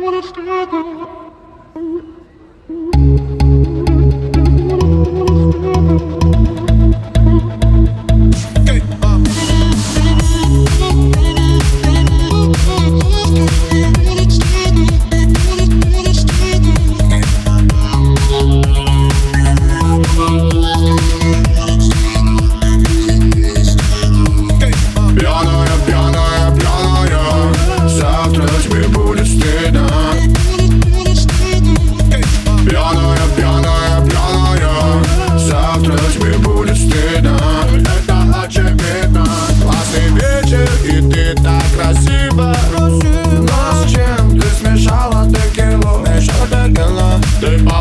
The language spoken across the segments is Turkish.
wanna stay there. Stay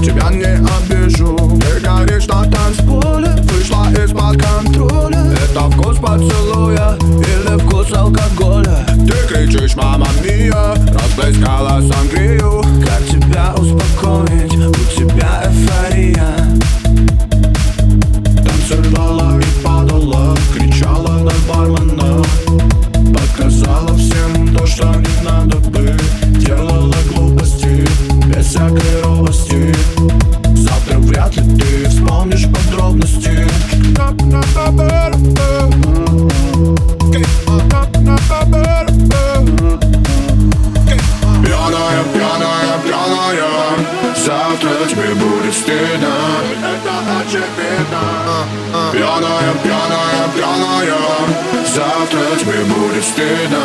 götü bir anne Пьяная, пьяная, пьяная Завтра тебе будет стыдно